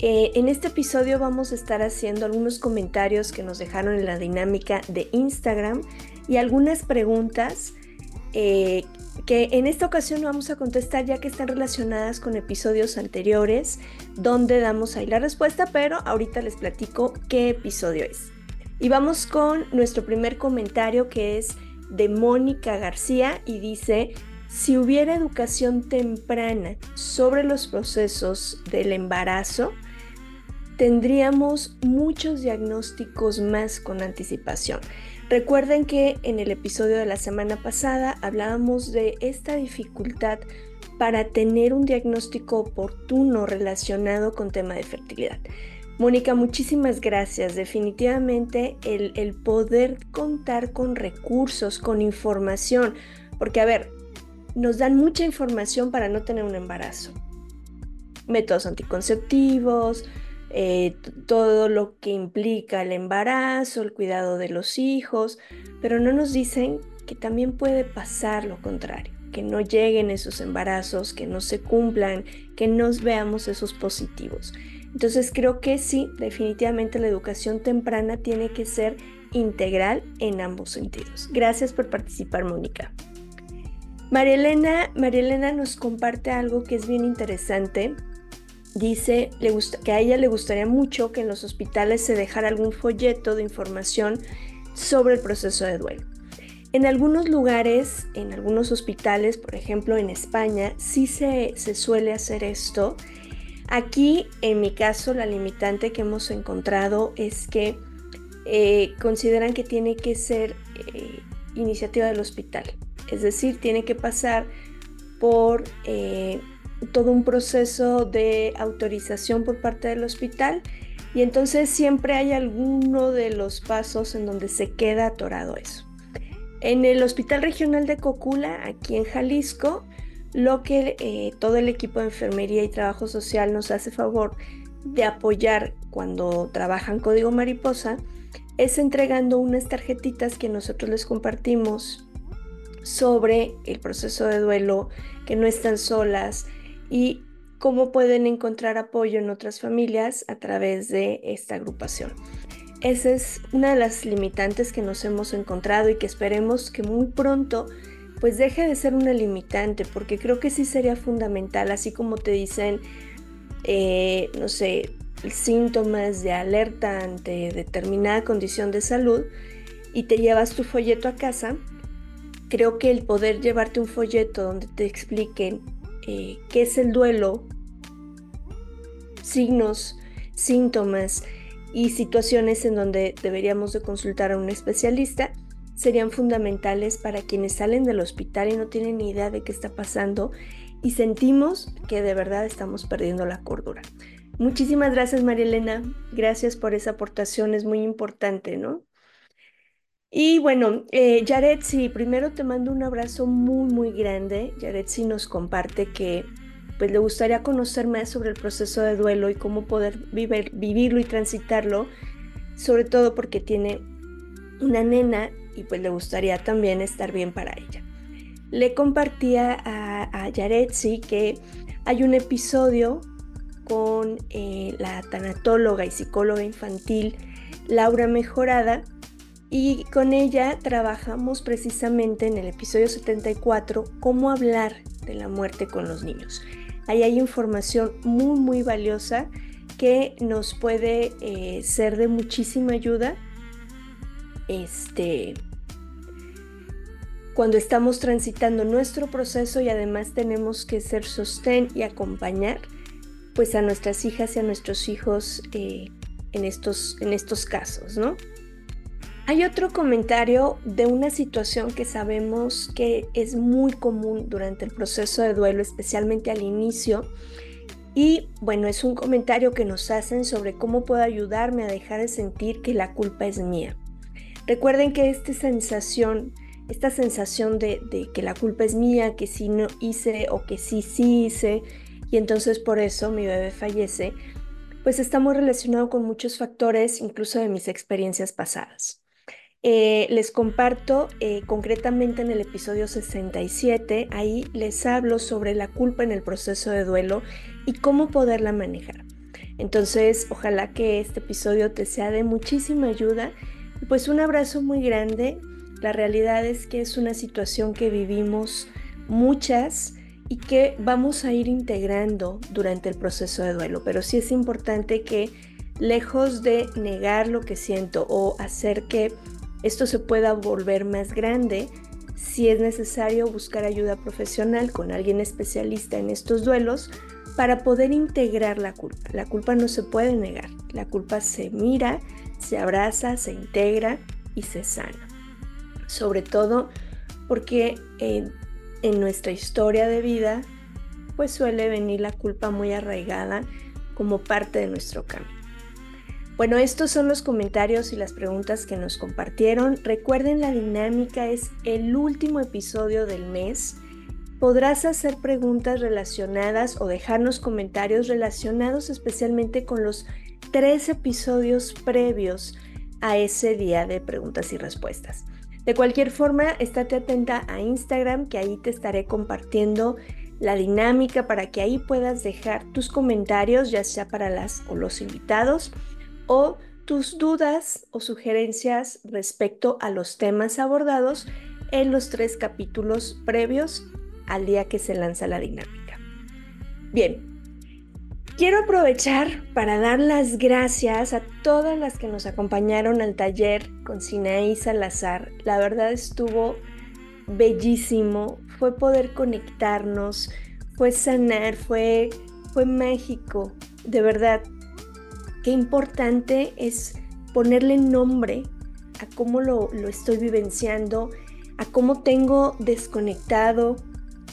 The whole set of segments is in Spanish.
eh, en este episodio vamos a estar haciendo algunos comentarios que nos dejaron en la dinámica de Instagram y algunas preguntas eh, que en esta ocasión vamos a contestar ya que están relacionadas con episodios anteriores donde damos ahí la respuesta, pero ahorita les platico qué episodio es. Y vamos con nuestro primer comentario que es de Mónica García y dice, si hubiera educación temprana sobre los procesos del embarazo, tendríamos muchos diagnósticos más con anticipación. Recuerden que en el episodio de la semana pasada hablábamos de esta dificultad para tener un diagnóstico oportuno relacionado con tema de fertilidad. Mónica, muchísimas gracias. Definitivamente el, el, poder contar con recursos, con información, porque a ver, nos dan mucha información para no tener un embarazo. Métodos anticonceptivos, eh, todo lo que implica el embarazo, el cuidado de los hijos, pero no nos dicen que también puede pasar lo contrario, que no lleguen esos embarazos, que no se cumplan, que nos veamos esos positivos. Entonces creo que sí, definitivamente la educación temprana tiene que ser integral en ambos sentidos. Gracias por participar, Mónica. María Elena, María Elena nos comparte algo que es bien interesante dice que a ella le gustaría mucho que en los hospitales se dejara algún folleto de información sobre el proceso de duelo. En algunos lugares, en algunos hospitales, por ejemplo en España, sí se, suele hacer esto. Aquí, en mi caso, la limitante que hemos encontrado es que eh, consideran que tiene que ser eh, iniciativa del hospital. Es decir, tiene que pasar por eh, todo un proceso de autorización por parte del hospital y entonces siempre hay alguno de los pasos en donde se queda atorado eso. En el Hospital Regional de Cocula, aquí en Jalisco, lo que eh, todo el equipo de enfermería y trabajo social nos hace favor de apoyar cuando trabajan código mariposa es entregando unas tarjetitas que nosotros les compartimos sobre el proceso de duelo, que no están solas, y cómo pueden encontrar apoyo en otras familias a través de esta agrupación. Esa es una de las limitantes que nos hemos encontrado y que esperemos que muy pronto pues deje de ser una limitante, porque creo que sí sería fundamental, así como te dicen, eh, no sé, síntomas de alerta ante determinada condición de salud y te llevas tu folleto a casa, creo que el poder llevarte un folleto donde te expliquen eh, qué es el duelo, signos, síntomas y situaciones en donde deberíamos de consultar a un especialista serían fundamentales para quienes salen del hospital y no tienen ni idea de qué está pasando y sentimos que de verdad estamos perdiendo la cordura. Muchísimas gracias María Elena, gracias por esa aportación, es muy importante, ¿no? Y bueno, eh, Yaretsi, primero te mando un abrazo muy, muy grande. Yaretsi nos comparte que pues le gustaría conocer más sobre el proceso de duelo y cómo poder vivirlo y transitarlo, sobre todo porque tiene una nena y pues le gustaría también estar bien para ella. Le compartía a, a Yaretsi que hay un episodio con eh, la tanatóloga y psicóloga infantil Laura Mejorada, y con ella trabajamos precisamente en el episodio 74 cómo hablar de la muerte con los niños. Ahí hay información muy muy valiosa que nos puede eh, ser de muchísima ayuda este, cuando estamos transitando nuestro proceso y además tenemos que ser sostén y acompañar pues a nuestras hijas y a nuestros hijos eh, en, estos, en estos casos, ¿no? Hay otro comentario de una situación que sabemos que es muy común durante el proceso de duelo, especialmente al inicio. Y bueno, es un comentario que nos hacen sobre cómo puedo ayudarme a dejar de sentir que la culpa es mía. Recuerden que esta sensación, esta sensación de, que la culpa es mía, que sí no hice o que sí sí hice, y entonces por eso mi bebé fallece, pues está muy relacionado con muchos factores, incluso de mis experiencias pasadas. Eh, les comparto eh, concretamente en el episodio 67, ahí les hablo sobre la culpa en el proceso de duelo y cómo poderla manejar. Entonces, ojalá que este episodio te sea de muchísima ayuda. Pues un abrazo muy grande. La realidad es que es una situación que vivimos muchas y que vamos a ir integrando durante el proceso de duelo, pero sí es importante que lejos de negar lo que siento o hacer que esto se pueda volver más grande, si es necesario buscar ayuda profesional con alguien especialista en estos duelos para poder integrar la culpa. La culpa no se puede negar, la culpa se mira, se abraza, se integra y se sana. Sobre todo porque en, en nuestra historia de vida pues suele venir la culpa muy arraigada como parte de nuestro camino. Bueno, estos son los comentarios y las preguntas que nos compartieron. Recuerden, la dinámica es el último episodio del mes. Podrás hacer preguntas relacionadas o dejarnos comentarios relacionados especialmente con los tres episodios previos a ese día de preguntas y respuestas. De cualquier forma, estate atenta a Instagram, que ahí te estaré compartiendo la dinámica para que ahí puedas dejar tus comentarios, ya sea para las o los invitados o tus dudas o sugerencias respecto a los temas abordados en los tres capítulos previos al día que se lanza la dinámica. Bien, quiero aprovechar para dar las gracias a todas las que nos acompañaron al taller con Sinaí Salazar. La verdad estuvo bellísimo, fue poder conectarnos, fue sanar, fue, fue mágico, de verdad qué importante es ponerle nombre a cómo lo, estoy vivenciando, a cómo tengo desconectado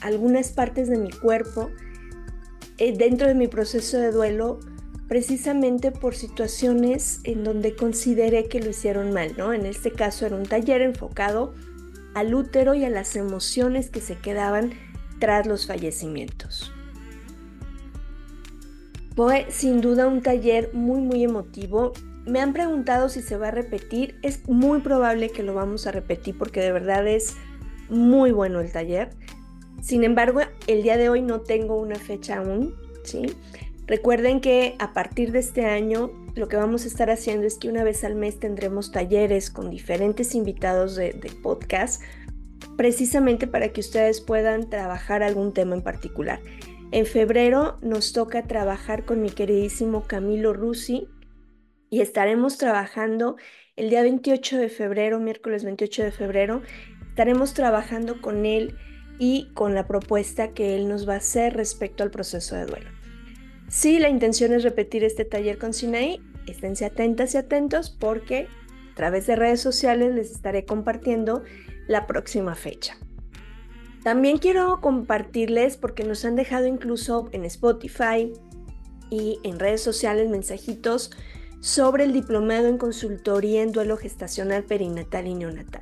algunas partes de mi cuerpo eh, dentro de mi proceso de duelo precisamente por situaciones en donde consideré que lo hicieron mal, ¿no? En este caso era un taller enfocado al útero y a las emociones que se quedaban tras los fallecimientos. Fue sin duda un taller muy muy emotivo. Me han preguntado si se va a repetir. Es muy probable que lo vamos a repetir porque de verdad es muy bueno el taller. Sin embargo, el día de hoy no tengo una fecha aún, ¿sí? Recuerden que a partir de este año lo que vamos a estar haciendo es que una vez al mes tendremos talleres con diferentes invitados de, de podcast, precisamente para que ustedes puedan trabajar algún tema en particular. En febrero nos toca trabajar con mi queridísimo Camilo Rusi y estaremos trabajando el día 28 de febrero, miércoles 28 de febrero, estaremos trabajando con él y con la propuesta que él nos va a hacer respecto al proceso de duelo. Si la intención es repetir este taller con Sinaí, esténse atentas y atentos porque a través de redes sociales les estaré compartiendo la próxima fecha. También quiero compartirles, porque nos han dejado incluso en Spotify y en redes sociales mensajitos sobre el diplomado en consultoría en duelo gestacional perinatal y neonatal.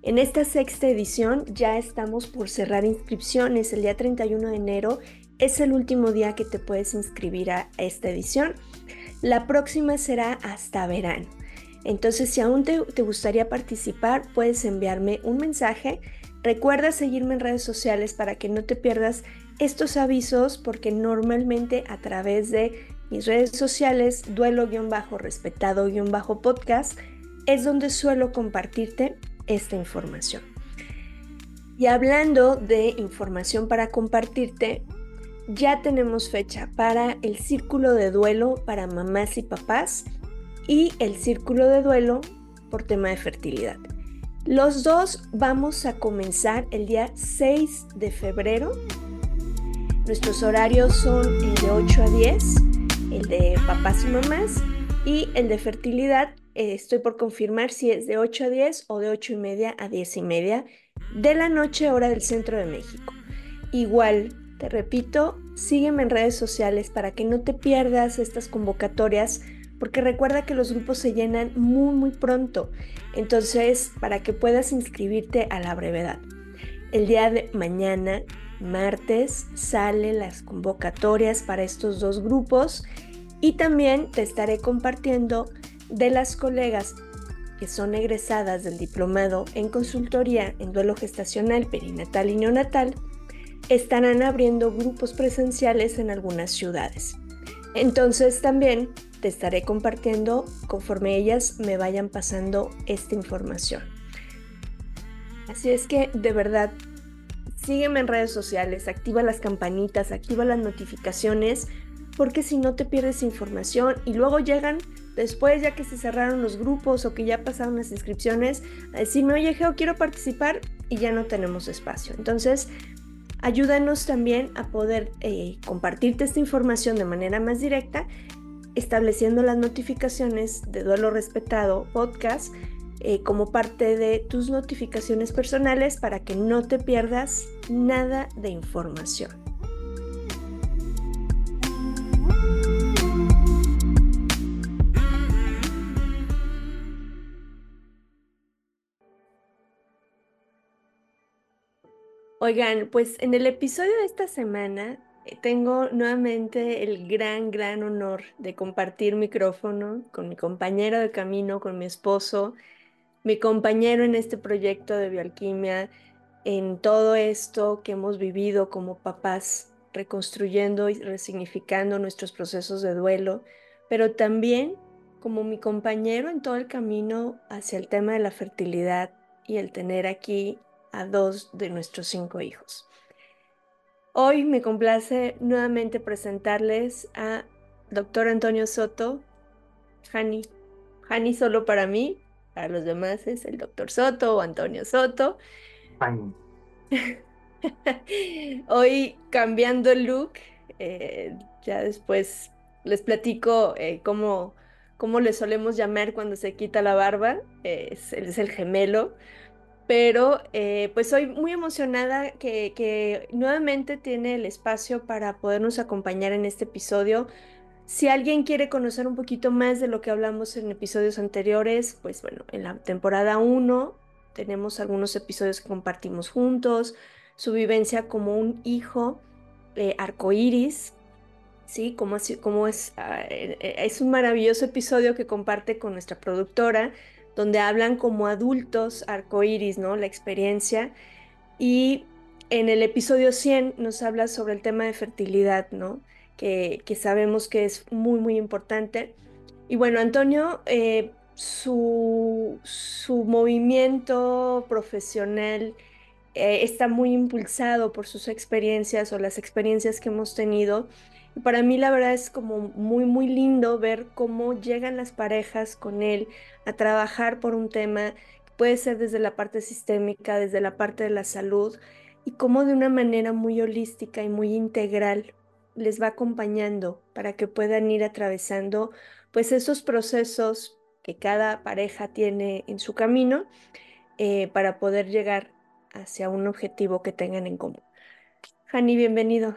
En esta sexta edición ya estamos por cerrar inscripciones. El día 31 de enero es el último día que te puedes inscribir a esta edición. La próxima será hasta verano. Entonces, si aún te, te gustaría participar, puedes enviarme un mensaje Recuerda seguirme en redes sociales para que no te pierdas estos avisos porque normalmente a través de mis redes sociales, duelo-respetado-podcast, es donde suelo compartirte esta información. Y hablando de información para compartirte, ya tenemos fecha para el círculo de duelo para mamás y papás y el círculo de duelo por tema de fertilidad. Los dos vamos a comenzar el día 6 de febrero. Nuestros horarios son el de 8 a 10, el de papás y mamás, y el de fertilidad. Eh, estoy por confirmar si es de 8 a 10 o de 8 y media a 10 y media de la noche, hora del centro de México. Igual, te repito, sígueme en redes sociales para que no te pierdas estas convocatorias, porque recuerda que los grupos se llenan muy, muy pronto. Entonces, para que puedas inscribirte a la brevedad. El día de mañana, martes, salen las convocatorias para estos dos grupos y también te estaré compartiendo de las colegas que son egresadas del diplomado en consultoría en duelo gestacional, perinatal y neonatal, estarán abriendo grupos presenciales en algunas ciudades. Entonces también te estaré compartiendo conforme ellas me vayan pasando esta información. Así es que de verdad, sígueme en redes sociales, activa las campanitas, activa las notificaciones, porque si no te pierdes información y luego llegan después ya que se cerraron los grupos o que ya pasaron las inscripciones a decirme, oye Geo, quiero participar y ya no tenemos espacio. Entonces, ayúdanos también a poder eh, compartirte esta información de manera más directa estableciendo las notificaciones de Duelo Respetado Podcast eh, como parte de tus notificaciones personales para que no te pierdas nada de información. Oigan, pues en el episodio de esta semana eh, tengo nuevamente el gran, gran honor de compartir micrófono con mi compañero de camino, con mi esposo, mi compañero en este proyecto de bioalquimia, en todo esto que hemos vivido como papás, reconstruyendo y resignificando nuestros procesos de duelo, pero también como mi compañero en todo el camino hacia el tema de la fertilidad y el tener aquí a dos de nuestros cinco hijos. Hoy me complace nuevamente presentarles a doctor Antonio Soto, Hani. Hani solo para mí, para los demás es el doctor Soto o Antonio Soto. Hoy cambiando el look, eh, ya después les platico eh, cómo, cómo le solemos llamar cuando se quita la barba, es, es el gemelo pero eh, pues soy muy emocionada que, nuevamente tiene el espacio para podernos acompañar en este episodio. Si alguien quiere conocer un poquito más de lo que hablamos en episodios anteriores, pues bueno, en la temporada 1 tenemos algunos episodios que compartimos juntos, su vivencia como un hijo eh, arcoíris, ¿sí? Como, como es, ah, eh, es un maravilloso episodio que comparte con nuestra productora donde hablan como adultos arcoíris, ¿no? La experiencia. Y en el episodio 100 nos habla sobre el tema de fertilidad, ¿no? Que, sabemos que es muy, muy importante. Y bueno, Antonio, eh, su, su, movimiento profesional eh, está muy impulsado por sus experiencias o las experiencias que hemos tenido para mí la verdad es como muy, muy lindo ver cómo llegan las parejas con él a trabajar por un tema que puede ser desde la parte sistémica, desde la parte de la salud, y cómo de una manera muy holística y muy integral les va acompañando para que puedan ir atravesando pues esos procesos que cada pareja tiene en su camino eh, para poder llegar hacia un objetivo que tengan en común. Hani, bienvenido.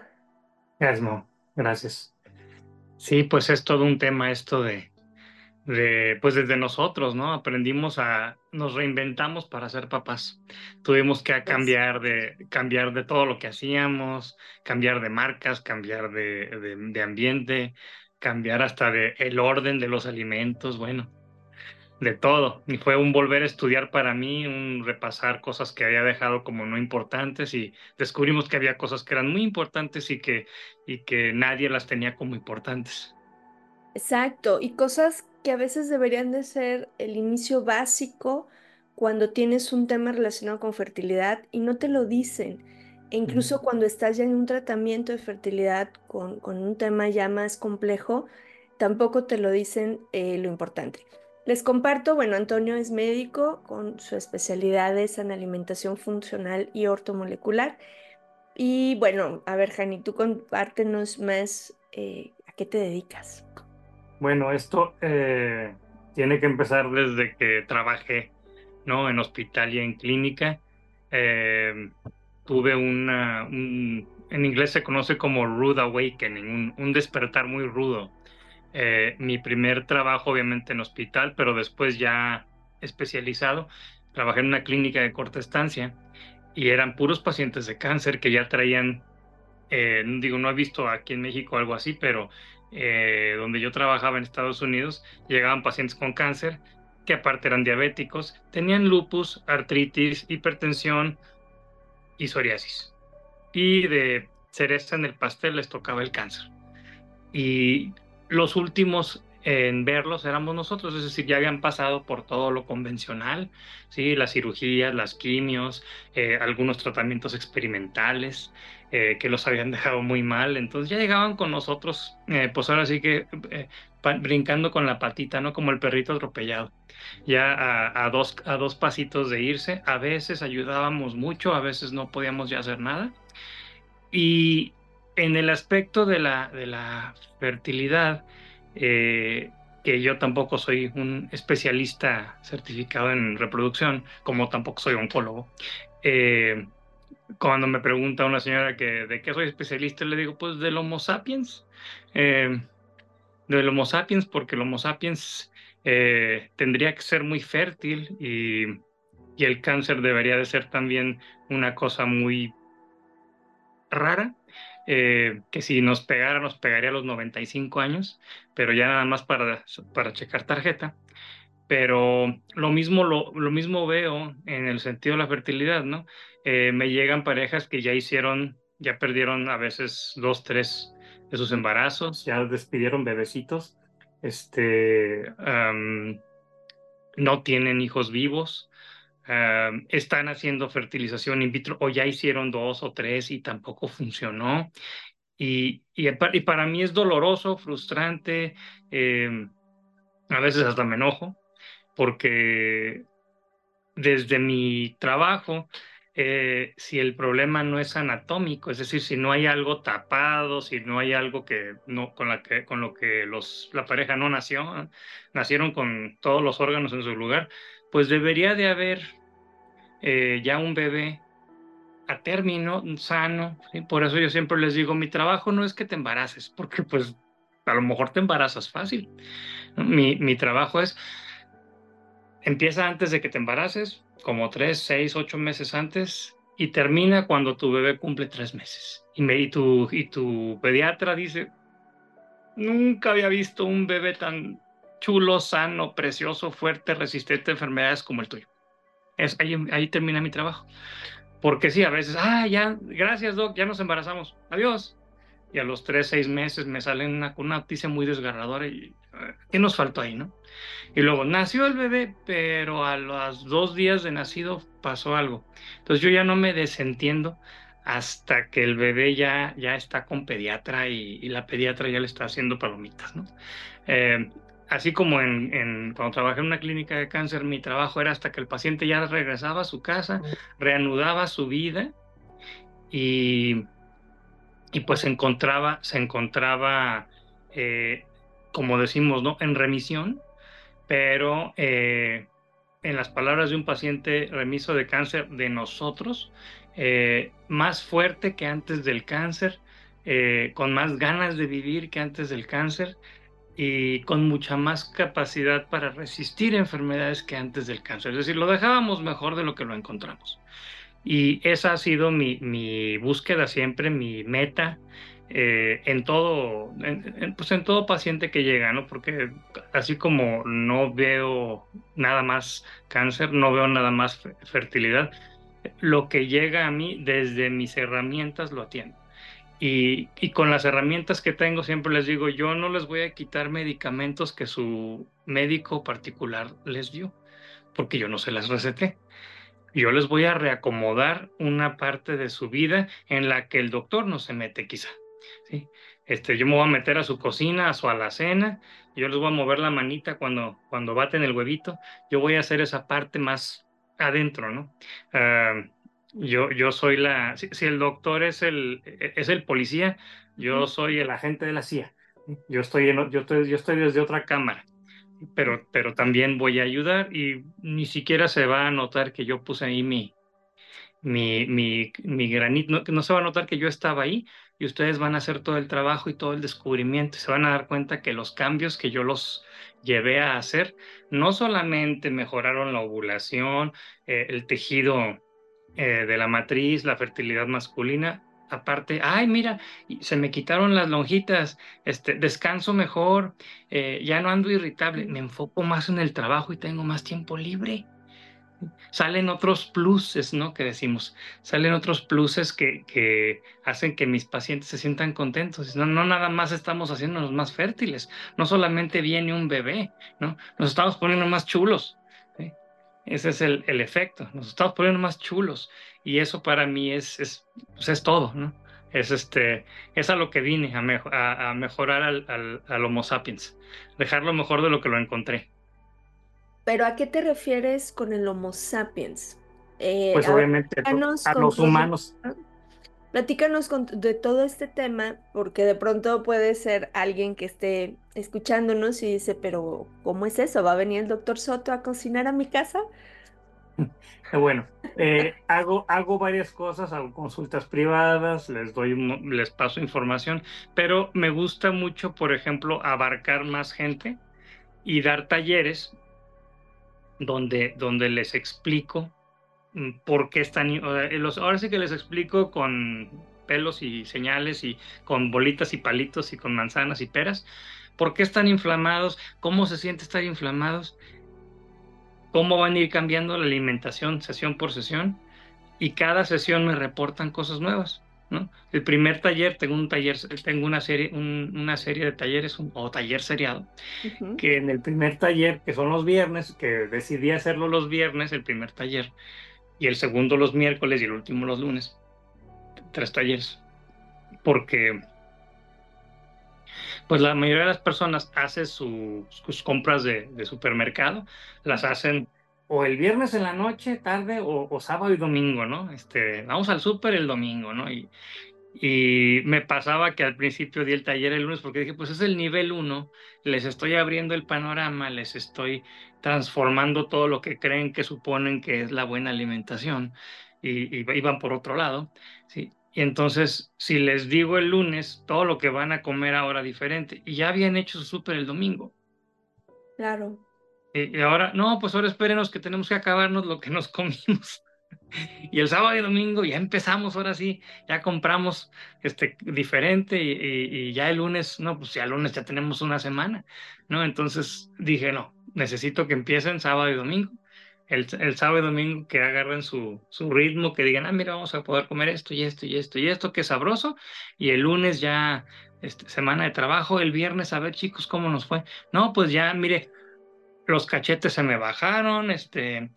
Gracias, Gracias. Sí, pues es todo un tema esto de, de, pues desde nosotros, ¿no? Aprendimos a, nos reinventamos para ser papás. Tuvimos que cambiar de, cambiar de todo lo que hacíamos, cambiar de marcas, cambiar de, de, de ambiente, cambiar hasta de el orden de los alimentos, bueno, de todo. Y fue un volver a estudiar para mí, un repasar cosas que había dejado como no importantes y descubrimos que había cosas que eran muy importantes y que, y que nadie las tenía como importantes. Exacto, y cosas que a veces deberían de ser el inicio básico cuando tienes un tema relacionado con fertilidad y no te lo dicen. E incluso cuando estás ya en un tratamiento de fertilidad con, con un tema ya más complejo, tampoco te lo dicen eh, lo importante. Les comparto, bueno, Antonio es médico con su especialidad en alimentación funcional y ortomolecular. Y bueno, a ver, Jani, tú compártenos más eh, a qué te dedicas. Bueno, esto eh, tiene que empezar desde que trabajé ¿no? en hospital y en clínica. Eh, tuve una, un, en inglés se conoce como rude awakening, un despertar muy rudo. Eh, mi primer trabajo obviamente en hospital, pero después ya especializado, trabajé en una clínica de corta estancia y eran puros pacientes de cáncer que ya traían, eh, digo, no he visto aquí en México algo así, pero eh, donde yo trabajaba en Estados Unidos, llegaban pacientes con cáncer que aparte eran diabéticos, tenían lupus, artritis, hipertensión y psoriasis. Y de cereza en el pastel les tocaba el cáncer. Y los últimos en verlos éramos nosotros, es decir, ya habían pasado por todo lo convencional, ¿sí? las cirugías, las quimios, eh, algunos tratamientos experimentales eh, que los habían dejado muy mal, entonces ya llegaban con nosotros, eh, pues ahora sí que brincando con la patita, ¿no? Como el perrito atropellado, ya a, dos, a dos pasitos de irse, a veces ayudábamos mucho, a veces no podíamos ya hacer nada. Y en el aspecto de la, de la fertilidad, eh, que yo tampoco soy un especialista certificado en reproducción, como tampoco soy oncólogo. Eh, cuando me pregunta una señora que de qué soy especialista, le digo, pues del Homo sapiens. Eh, del Homo sapiens, porque el Homo sapiens tendría que ser muy fértil y, y el cáncer debería de ser también una cosa muy rara eh, que si nos pegara, nos pegaría a los 95 años, pero ya nada más para, para checar tarjeta. Pero lo mismo, lo, lo mismo veo en el sentido de la fertilidad, ¿no? Eh, me llegan parejas que ya hicieron, ya perdieron a veces dos, tres de sus embarazos, ya despidieron bebecitos, este, no tienen hijos vivos, están haciendo fertilización in vitro o ya hicieron dos o tres y tampoco funcionó. Y, y, para mí es doloroso, frustrante, em, a veces hasta me enojo, porque desde mi trabajo, eh, si el problema no es anatómico, es decir, si no hay algo tapado, si no hay algo que no con, la que, con lo que los, la pareja no nació, nacieron con todos los órganos en su lugar, pues debería de haber eh, ya un bebé a término, sano. Por eso yo siempre les digo, mi trabajo no es que te embaraces, porque pues a lo mejor te embarazas fácil. Mi, mi trabajo es, empieza antes de que te embaraces, como tres, seis, ocho meses antes, y termina cuando tu bebé cumple tres meses. Y, me, y, tu, y tu pediatra dice, nunca había visto un bebé tan chulo, sano, precioso, fuerte, resistente a enfermedades como el tuyo. Es, ahí, ahí termina mi trabajo. Porque sí, a veces, ah, ya, gracias, Doc, ya nos embarazamos, adiós. Y a los tres, seis meses me salen una, una noticia muy desgarradora y ¿qué nos faltó ahí, no? Y luego nació el bebé, pero a los dos días de nacido pasó algo. Entonces yo ya no me desentiendo hasta que el bebé ya, ya está con pediatra y, y la pediatra ya le está haciendo palomitas, ¿no? Eh, así como en, cuando trabajé en una clínica de cáncer, mi trabajo era hasta que el paciente ya regresaba a su casa, reanudaba su vida y, y pues se encontraba, se encontraba eh, como decimos, ¿no? en remisión, pero eh, en las palabras de un paciente remiso de cáncer de nosotros, eh, más fuerte que antes del cáncer, con más ganas de vivir que antes del cáncer, y con mucha más capacidad para resistir enfermedades que antes del cáncer. Es decir, lo dejábamos mejor de lo que lo encontramos. Y esa ha sido mi, mi búsqueda siempre, mi meta eh, en todo, en, pues en todo paciente que llega, ¿no? Porque así como no veo nada más cáncer, no veo nada más fertilidad, lo que llega a mí desde mis herramientas lo atiendo. Y, con las herramientas que tengo, siempre les digo, yo no les voy a quitar medicamentos que su médico particular les dio, porque yo no se las receté. Yo les voy a reacomodar una parte de su vida en la que el doctor no se mete quizá. ¿sí? Este, yo me voy a meter a su cocina, a su alacena, yo les voy a mover la manita cuando, cuando baten el huevito, yo voy a hacer esa parte más adentro, ¿no? Ah, yo, yo soy la, si, el doctor es el, es el policía, yo soy el agente de la CIA. Yo estoy, en, yo estoy, yo estoy desde otra cámara, pero, pero también voy a ayudar y ni siquiera se va a notar que yo puse ahí mi, mi, mi, mi granito, no, no se va a notar que yo estaba ahí, y ustedes van a hacer todo el trabajo y todo el descubrimiento se van a dar cuenta que los cambios que yo los llevé a hacer no solamente mejoraron la ovulación, eh, el tejido eh, de la matriz, la fertilidad masculina, aparte, ay, mira, se me quitaron las lonjitas, este, descanso mejor, eh, ya no ando irritable, me enfoco más en el trabajo y tengo más tiempo libre. Salen otros pluses, ¿no? Que decimos, salen otros pluses que, que hacen que mis pacientes se sientan contentos. No, no nada más estamos haciéndonos más fértiles, no solamente viene un bebé, ¿no? Nos estamos poniendo más chulos. Ese es el, el, efecto, nos estamos poniendo más chulos y eso para mí es, es, pues es todo, ¿no? Es, este, es a lo que vine, a, a, mejorar al, al, al, Homo sapiens, dejarlo mejor de lo que lo encontré. ¿Pero a qué te refieres con el Homo sapiens? Eh, pues obviamente a, a los humanos. Platícanos de todo este tema, porque de pronto puede ser alguien que esté escuchándonos y dice, pero ¿cómo es eso? ¿Va a venir el doctor Soto a cocinar a mi casa? Bueno, eh, hago, hago varias cosas, hago consultas privadas, les doy, les paso información, pero me gusta mucho, por ejemplo, abarcar más gente y dar talleres donde, donde les explico por qué están, ahora sí que les explico con pelos y señales y con bolitas y palitos y con manzanas y peras, por qué están inflamados, cómo se siente estar inflamados, cómo van a ir cambiando la alimentación sesión por sesión y cada sesión me reportan cosas nuevas. ¿no? El primer taller, tengo un taller, tengo una serie, una serie de talleres o taller seriado, que en el primer taller, que son los viernes, que decidí hacerlo los viernes, el primer taller, y el segundo los miércoles y el último los lunes. Tres talleres. Porque pues la mayoría de las personas hace sus compras de, supermercado, las hacen o el viernes en la noche, tarde, o, sábado y domingo, ¿no? Este, vamos al súper el domingo, ¿no? Y me pasaba que al principio di el taller el lunes porque dije, pues es el nivel uno, les estoy abriendo el panorama, les estoy transformando todo lo que creen que suponen que es la buena alimentación y, y, van por otro lado, ¿sí? Y entonces, si les digo el lunes todo lo que van a comer ahora diferente, y ya habían hecho su súper el domingo. Claro. Y, y ahora, no, pues ahora espérenos que tenemos que acabarnos lo que nos comimos. Y el sábado y domingo ya empezamos, ahora sí, ya compramos este, diferente y, ya el lunes, no, pues ya el lunes ya tenemos una semana, ¿no? Entonces dije, no, necesito que empiecen sábado y domingo. El, el sábado y domingo que agarren su, su ritmo, que digan, ah, mira, vamos a poder comer esto y esto y esto y esto, que es sabroso. Y el lunes ya, este, semana de trabajo, el viernes, a ver chicos, ¿cómo nos fue? No, pues ya, mire, los cachetes se me bajaron, este,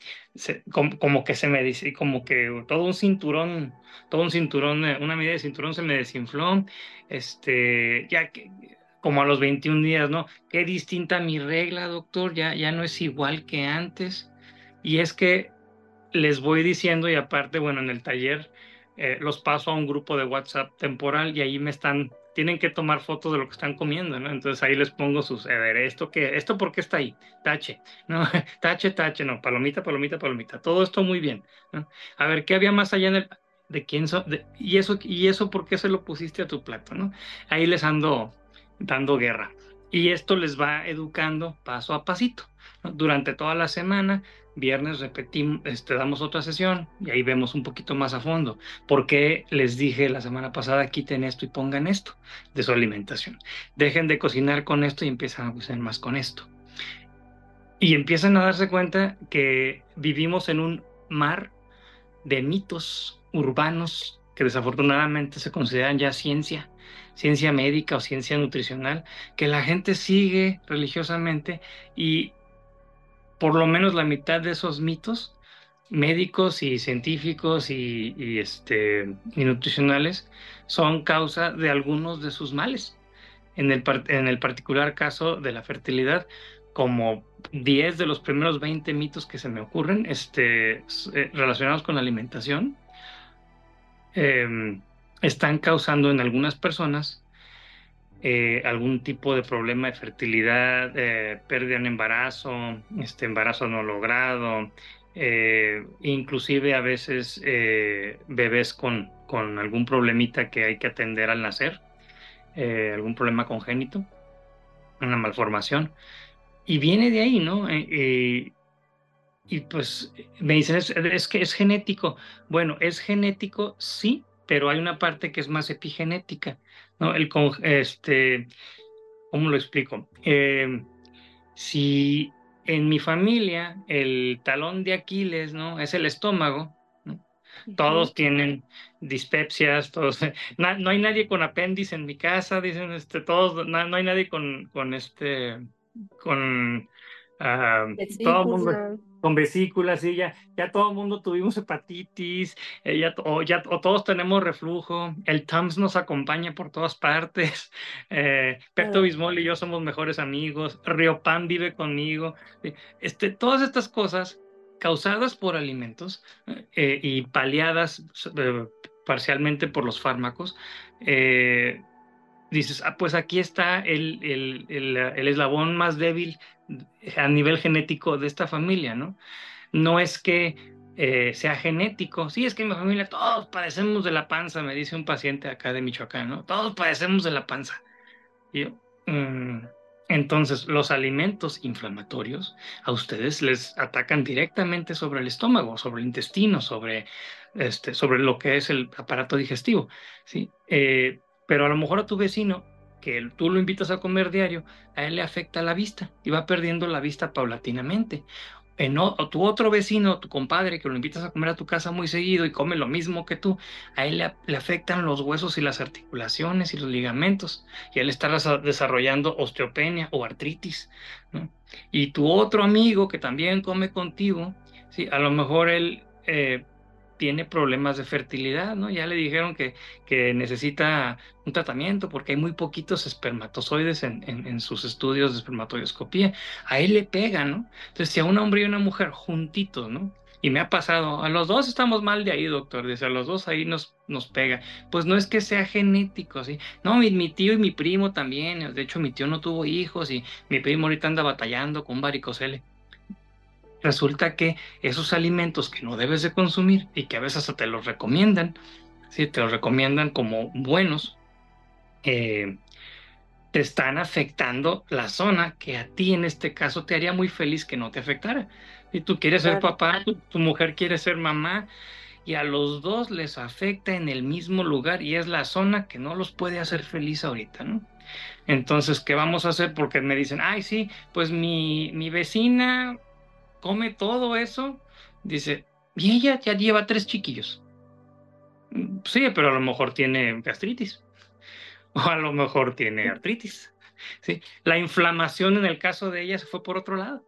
como, que se me dice, como que todo un cinturón, todo un cinturón, eh, una medida de cinturón se me desinfló, este, ya que, como a los 21 días, ¿no? Qué distinta mi regla, doctor, ya, ya no es igual que antes. Y es que les voy diciendo, y aparte, bueno, en el taller eh, los paso a un grupo de WhatsApp temporal y ahí me están tienen que tomar fotos de lo que están comiendo, ¿no? Entonces ahí les pongo sus, a ver, ¿esto qué? ¿Esto por qué está ahí? Tache, ¿no? tache, tache, no, palomita, palomita, palomita, todo esto muy bien, ¿no? A ver, ¿qué había más allá en el, de quién son, y eso, y eso por qué se lo pusiste a tu plato, ¿no? Ahí les ando dando guerra. Y esto les va educando paso a pasito. Durante toda la semana viernes repetimos, este, damos otra sesión y ahí vemos un poquito más a fondo. Porque les dije la semana pasada, quiten esto y pongan esto de su alimentación. Dejen de cocinar con esto y empiezan a cocinar más con esto. Y empiezan a darse cuenta que vivimos en un mar de mitos urbanos que desafortunadamente se consideran ya ciencia, ciencia médica o ciencia nutricional, que la gente sigue religiosamente y por lo menos la mitad de esos mitos médicos y científicos y, este, nutricionales son causa de algunos de sus males. En el, particular caso de la fertilidad, como 10 de los primeros 20 mitos que se me ocurren este, eh, relacionados con la alimentación, em, están causando en algunas personas eh, algún tipo de problema de fertilidad, eh, pérdida en embarazo, este embarazo no logrado, eh, inclusive a veces eh, bebés con, con algún problemita que hay que atender al nacer, eh, algún problema congénito, una malformación, y viene de ahí, ¿no? y pues me dicen, es, es, que es genético. Bueno, es genético, sí, pero hay una parte que es más epigenética, ¿no? El, este, ¿cómo lo explico? si en mi familia el talón de Aquiles, ¿no? Es el estómago. Todos tienen dispepsias, todos, no, hay nadie con apéndice en mi casa, dicen, este, todos, no, hay nadie con, con este, con uh, todo mundo con vesículas, y ya, ya todo el mundo tuvimos hepatitis, eh, ya, o, ya, o todos tenemos reflujo, el TAMS nos acompaña por todas partes, eh, Pepto Bismol y yo somos mejores amigos, Riopan vive conmigo, este, todas estas cosas causadas por alimentos eh, y paliadas eh, parcialmente por los fármacos, dices, ah, pues aquí está el, el, el, eslabón más débil a nivel genético de esta familia, ¿no? No es que eh, sea genético, sí, es que en mi familia todos padecemos de la panza, me dice un paciente acá de Michoacán, ¿no? Todos padecemos de la panza. Y mm, entonces, los alimentos inflamatorios a ustedes les atacan directamente sobre el estómago, sobre el intestino, sobre, este, sobre lo que es el aparato digestivo, ¿sí? Eh, pero a lo mejor a tu vecino, que tú lo invitas a comer diario, a él le afecta la vista y va perdiendo la vista paulatinamente. En o, tu otro vecino, tu compadre, que lo invitas a comer a tu casa muy seguido y come lo mismo que tú, a él le, afectan los huesos y las articulaciones y los ligamentos, y él está desarrollando osteopenia o artritis. Y tu otro amigo que también come contigo, ¿sí? a lo mejor él eh, tiene problemas de fertilidad, ¿no? Ya le dijeron que, que necesita un tratamiento porque hay muy poquitos espermatozoides en, en, sus estudios de espermatoidoscopía. A él le pega, ¿no? Entonces, si a un hombre y una mujer juntitos, ¿no? Y me ha pasado, a los dos estamos mal de ahí, doctor, dice, a los dos ahí nos, nos pega. Pues no es que sea genético, ¿sí? No, mi, mi tío y mi primo también, de hecho mi tío no tuvo hijos y mi primo ahorita anda batallando con varicocele resulta que esos alimentos que no debes de consumir y que a veces te los recomiendan, ¿sí? te los recomiendan como buenos, eh, te están afectando la zona que a ti en este caso te haría muy feliz que no te afectara. Si tú quieres ser papá, tu, mujer quiere ser mamá, y a los dos les afecta en el mismo lugar y es la zona que no los puede hacer feliz ahorita, ¿no? Entonces, ¿qué vamos a hacer? Porque me dicen, ay, sí, pues mi, mi vecina come todo eso, dice, y ella ya lleva tres chiquillos. Sí, pero a lo mejor tiene gastritis o a lo mejor tiene artritis. ¿sí? La inflamación en el caso de ella se fue por otro lado.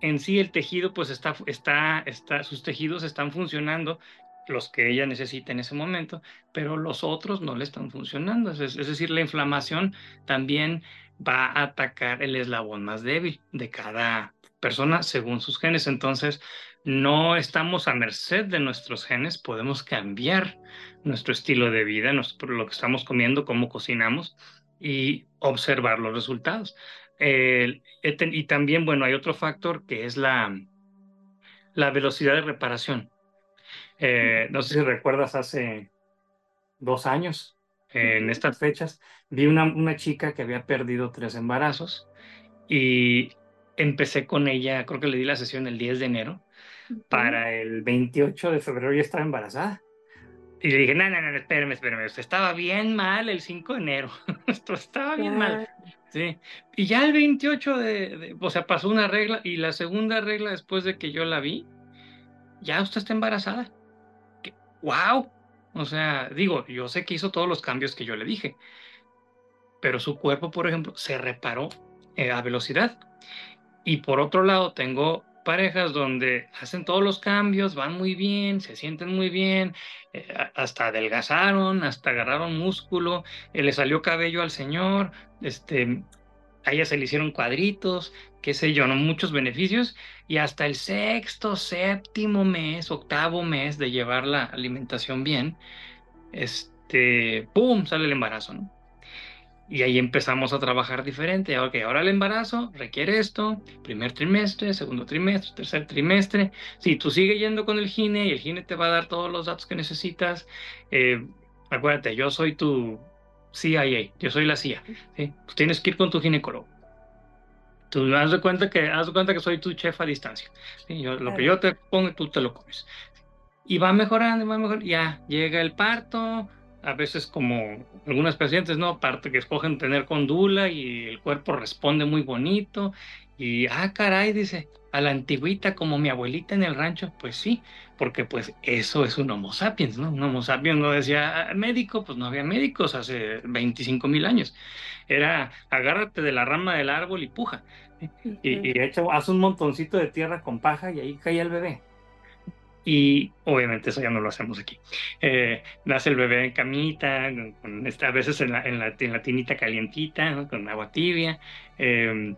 En sí el tejido, pues está, está, está, sus tejidos están funcionando, los que ella necesita en ese momento, pero los otros no le están funcionando. Es, es decir, la inflamación también va a atacar el eslabón más débil de cada, persona según sus genes. Entonces, no estamos a merced de nuestros genes, podemos cambiar nuestro estilo de vida, lo que estamos comiendo, cómo cocinamos y observar los resultados. y también, bueno, hay otro factor que es la, la velocidad de reparación. Eh, no sé si recuerdas hace dos años, en estas fechas, vi una, una chica que había perdido tres embarazos y empecé con ella, creo que le di la sesión el 10 de enero, para el 28 de febrero ya estaba embarazada. Y le dije, no, no, no, espérame, espérame, usted estaba bien mal el 5 de enero, esto estaba bien mal. Sí. Y ya el 28 de, o sea, pasó una regla y la segunda regla después de que yo la vi, ya usted está embarazada. ¡Wow! O sea, digo, yo sé que hizo todos los cambios que yo le dije, pero su cuerpo, por ejemplo, se reparó eh, a velocidad. Y por otro lado, tengo parejas donde hacen todos los cambios, van muy bien, se sienten muy bien, eh, hasta adelgazaron, hasta agarraron músculo, eh, le salió cabello al señor, este, a ella se le hicieron cuadritos, qué sé yo, ¿no? muchos beneficios, y hasta el sexto, séptimo mes, octavo mes de llevar la alimentación bien, este, ¡pum!, sale el embarazo, ¿no? Y ahí empezamos a trabajar diferente. Ok, ahora el embarazo requiere esto, primer trimestre, segundo trimestre, tercer trimestre. Si tú sigues yendo con el gine y el gine te va a dar todos los datos que necesitas, eh, acuérdate, yo soy tu CIA, yo soy la CIA. ¿sí? Pues tienes que ir con tu ginecólogo. Tú haz de cuenta que, haz de cuenta que soy tu chef a distancia. ¿sí? Yo, Lo que yo te pongo, tú te lo comes. Y va mejorando, va mejorando. Ya llega el parto, a veces como algunas pacientes, ¿no? Aparte que escogen tener condula y el cuerpo responde muy bonito y, ah, caray, dice, a la antigüita como mi abuelita en el rancho, pues sí, porque pues eso es un homo sapiens, ¿no? Un homo sapiens no decía ah, médico, pues no había médicos hace 25 mil años. Era agárrate de la rama del árbol y puja. Y, y hecho, haz un montoncito de tierra con paja y ahí cae el bebé y obviamente eso ya no lo hacemos aquí. Eh, nace el bebé en camita, con, a veces en la, en la, tinita calientita, con agua tibia. Eh,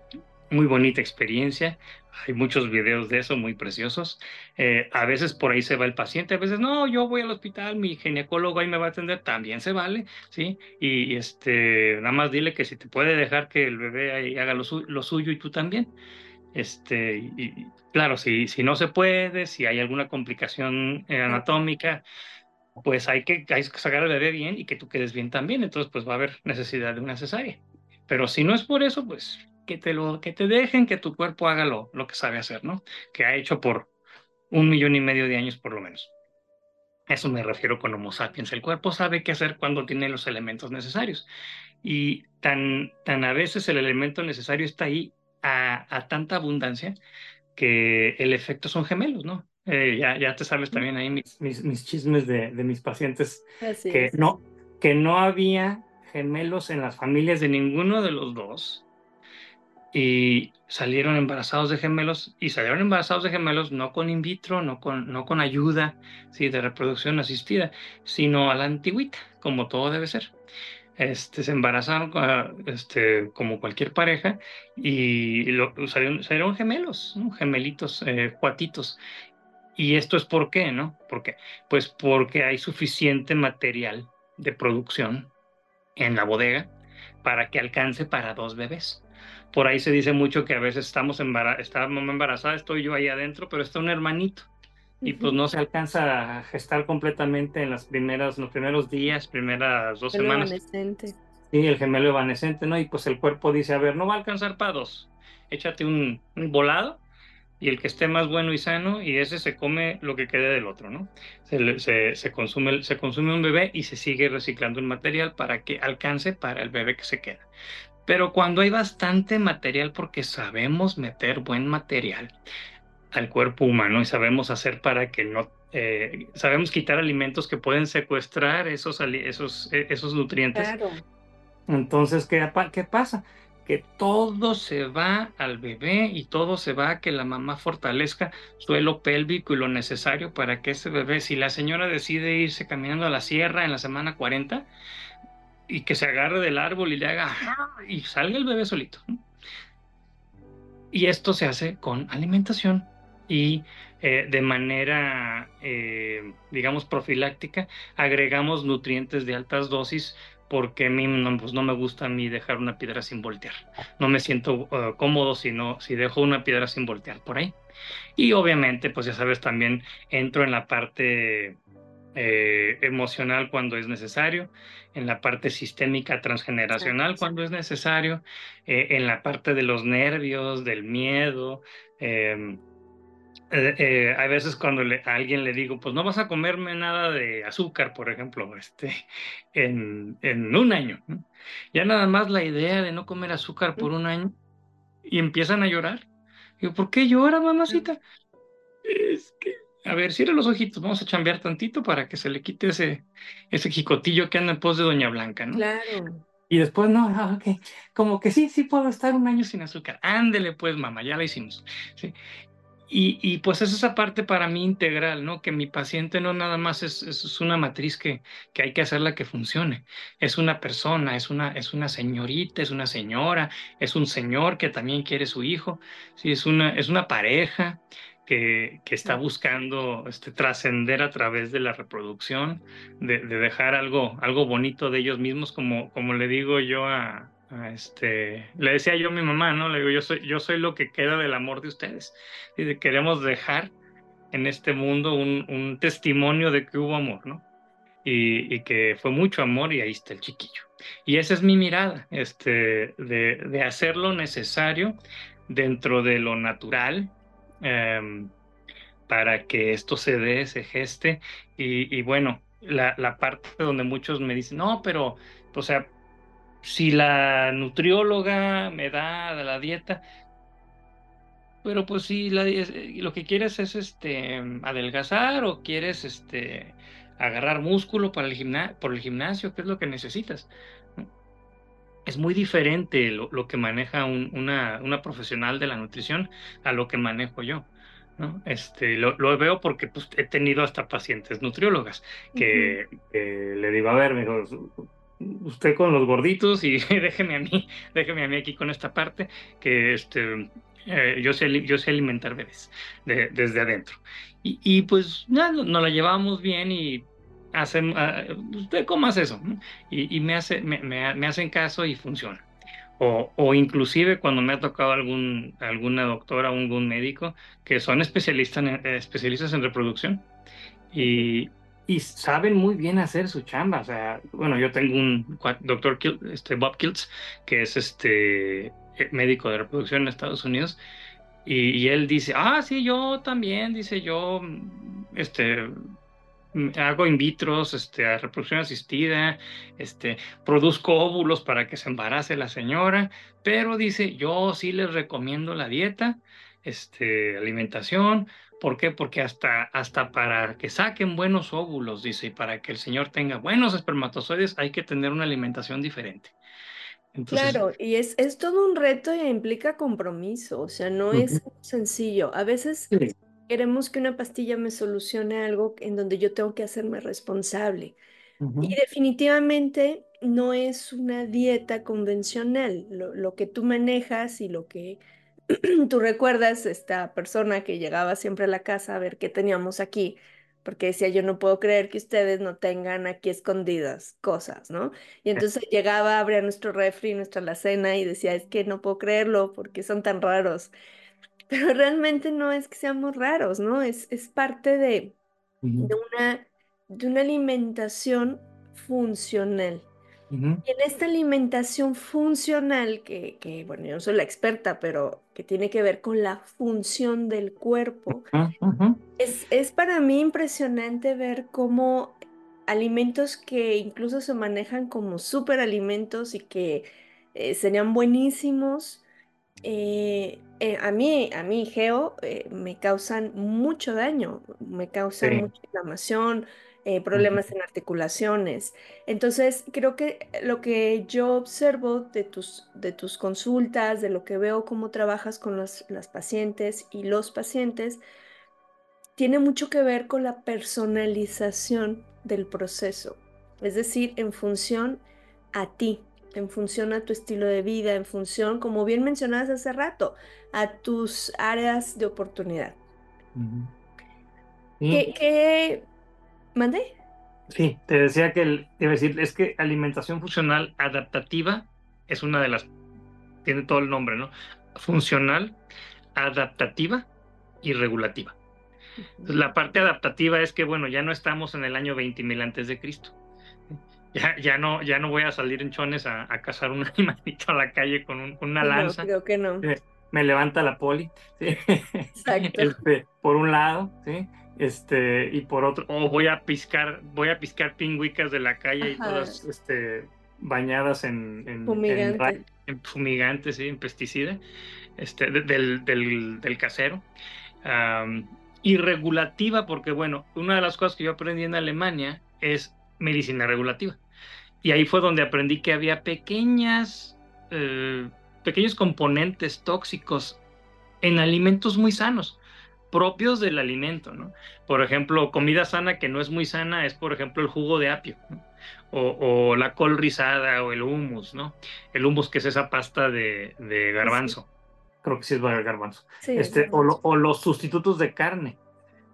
muy bonita experiencia. Hay muchos videos de eso muy preciosos. Eh, a veces por ahí se va el paciente, a veces no, yo voy al hospital, mi ginecólogo ahí me va a atender, también se vale, ¿sí? Y, este, nada más dile que si te puede dejar que el bebé ahí haga lo, lo suyo y tú también. Este, y, claro, si, si no se puede, si hay alguna complicación anatómica, pues hay que, hay que sacar al bebé bien y que tú quedes bien también. Entonces, pues va a haber necesidad de una cesárea. Pero si no es por eso, pues que te, lo, que te dejen que tu cuerpo haga lo, lo que sabe hacer, ¿no? Que ha hecho por un millón y medio de años por lo menos. Eso me refiero con Homo sapiens. El cuerpo sabe qué hacer cuando tiene los elementos necesarios. Y tan, tan a veces el elemento necesario está ahí a, tanta abundancia que el efecto son gemelos, ¿no? Eh, ya, ya te sabes también ahí mis, mis, chismes de, de, mis pacientes que, no, que no había gemelos en las familias de ninguno de los dos y salieron embarazados de gemelos y salieron embarazados de gemelos no con in vitro, no con, no con ayuda ¿sí? de reproducción asistida, sino a la antigüita, como todo debe ser este, se embarazaron este, como cualquier pareja y salieron, gemelos, gemelitos, eh, cuatitos. Y esto es por qué, ¿no? ¿Por qué? Pues porque hay suficiente material de producción en la bodega para que alcance para dos bebés. Por ahí se dice mucho que a veces estamos, estamos embarazadas, estoy yo ahí adentro, pero está un hermanito y pues no se alcanza a gestar completamente en las primeras, los primeros días, primeras dos el semanas. Evanescente. Sí, el gemelo evanescente, ¿no? Y pues el cuerpo dice, a ver, no va a alcanzar para dos, échate un, volado y el que esté más bueno y sano y ese se come lo que quede del otro, ¿no? Se, se, consume, se consume un bebé y se sigue reciclando el material para que alcance para el bebé que se queda. Pero cuando hay bastante material, porque sabemos meter buen material, al cuerpo humano y sabemos hacer para que no, eh, sabemos quitar alimentos que pueden secuestrar esos, esos, e, esos nutrientes. Entonces, ¿qué, ¿qué pasa? Que todo se va al bebé y todo se va a que la mamá fortalezca suelo pélvico y lo necesario para que ese bebé, si la señora decide irse caminando a la sierra en la semana 40 y que se agarre del árbol y le haga y salga el bebé solito. Y esto se hace con alimentación y eh, de manera, eh, digamos, profiláctica, agregamos nutrientes de altas dosis porque a mí no, pues no me gusta a mí dejar una piedra sin voltear. No me siento uh, cómodo si, si dejo una piedra sin voltear por ahí. Y obviamente, pues ya sabes, también entro en la parte eh, emocional cuando es necesario, en la parte sistémica transgeneracional cuando es necesario, en la parte de los nervios, del miedo. Em, eh, eh, hay veces cuando a alguien le digo, pues no vas a comerme nada de azúcar, por ejemplo, este, en, en un año. Ya nada más la idea de no comer azúcar por un año y empiezan a llorar. Digo, ¿por qué llora, mamacita? Es que, a ver, cierra los ojitos, vamos a chambear tantito para que se le quite ese, ese jicotillo que anda en pos de Doña Blanca, ¿no? Claro. Y después, no, ah, ok, como que sí, sí puedo estar un año sin azúcar. Ándele, pues, mamá, ya la hicimos. ¿sí? Y, pues es esa parte para mí integral, ¿no? Que mi paciente no nada más es, es una matriz que, que, hay que hacerla que funcione. Es una persona, es una, es una señorita, es una señora, es un señor que también quiere su hijo, ¿sí? es, una, es una pareja que, que está buscando este, trascender a través de la reproducción, de, de, dejar algo, algo bonito de ellos mismos, como, como le digo yo a, este, le decía yo a mi mamá, ¿no? Le digo, yo soy, yo soy lo que queda del amor de ustedes. Y queremos dejar en este mundo un, un testimonio de que hubo amor, ¿no? Y, y, que fue mucho amor y ahí está el chiquillo. Y esa es mi mirada, este, de, de hacer lo necesario dentro de lo natural eh, para que esto se dé, se geste. Y, y bueno, la, la, parte donde muchos me dicen, no, pero, o sea, si la nutrióloga me da la dieta, pero pues si la, lo que quieres es este adelgazar o quieres este agarrar músculo para el por el gimnasio, ¿qué es lo que necesitas? Es muy diferente lo, lo que maneja un, una, una, profesional de la nutrición a lo que manejo yo. ¿no? Este, lo, lo veo porque pues, he tenido hasta pacientes nutriólogas que, uh -huh. que le digo, a ver, me dijo, usted con los gorditos y déjeme a mí, déjeme a mí aquí con esta parte, que este, eh, yo, sé, yo sé alimentar bebés de, desde adentro. Y, y pues no, nos la llevamos bien y hacen, uh, usted hace eso, y, me, hace, me, me, hacen caso y funciona. O, o, inclusive cuando me ha tocado algún, alguna doctora algún médico que son especialistas en, especialistas en reproducción y, y saben muy bien hacer su chamba. O sea, bueno, yo tengo un doctor, este, Bob Kiltz, que es este médico de reproducción en Estados Unidos, y, él dice, ah, sí, yo también, dice yo, este, hago in vitros, este, reproducción asistida, este, produzco óvulos para que se embarace la señora, pero dice, yo sí les recomiendo la dieta, este, alimentación, ¿por qué? Porque hasta, hasta para que saquen buenos óvulos, dice, y para que el señor tenga buenos espermatozoides, hay que tener una alimentación diferente. Entonces... Claro, y es, es todo un reto y implica compromiso, o sea, no uh -huh. es sencillo. A veces sí. queremos que una pastilla me solucione algo en donde yo tengo que hacerme responsable. Uh -huh. Y definitivamente no es una dieta convencional. Lo, lo, que tú manejas y lo que tú recuerdas, esta persona que llegaba siempre a la casa a ver qué teníamos aquí, porque decía, yo no puedo creer que ustedes no tengan aquí escondidas cosas, ¿no? Y entonces llegaba, abría nuestro refri, nuestra alacena y decía, es que no puedo creerlo porque son tan raros. Pero realmente no es que seamos raros, ¿no? Es, es parte de, uh -huh. de, una, de una alimentación funcional. Y en esta alimentación funcional, que, que, bueno, yo no soy la experta, pero que tiene que ver con la función del cuerpo, uh -huh. es, es para mí impresionante ver cómo alimentos que incluso se manejan como superalimentos y que eh, serían buenísimos, eh, eh, a mí, a mí, Geo, me causan mucho daño, me causan sí. mucha inflamación, eh, problemas en articulaciones. Entonces, creo que lo que yo observo de tus, de tus consultas, de lo que veo cómo trabajas con los, las pacientes y los pacientes, tiene mucho que ver con la personalización del proceso, es decir, en función a ti, en función a tu estilo de vida, en función, como bien mencionabas hace rato, a tus áreas de oportunidad. Uh -huh. ¿Qué, qué, ¿Mandé? Sí, te decía que, el, a decir, es que alimentación funcional adaptativa es una de las, tiene todo el nombre, ¿no? Funcional, adaptativa y regulativa. Entonces, la parte adaptativa es que, bueno, ya no estamos en el año 20.000 antes de Cristo. Ya, ya, no, ya no voy a salir en chones a, a cazar un animalito a la calle con, un, con una lanza. No, creo que no. Me levanta la poli. ¿sí? Exacto. Este, por un lado, ¿sí? Este y por otro o oh, voy a piscar voy a piscar pingüicas de la calle Ajá. y todas este bañadas en, en fumigante en, en fumigante sí en pesticida este de, del, del, del, casero. Um, y regulativa porque bueno una de las cosas que yo aprendí en Alemania es medicina regulativa. Y ahí fue donde aprendí que había pequeñas eh, pequeños componentes tóxicos en alimentos muy sanos propios del alimento, ¿no? Por ejemplo, comida sana que no es muy sana es, por ejemplo, el jugo de apio, ¿no? o, o, la col rizada o el hummus, ¿no? El hummus que es esa pasta de, de garbanzo. creo que sí es garbanzo. este, o, los sustitutos de carne,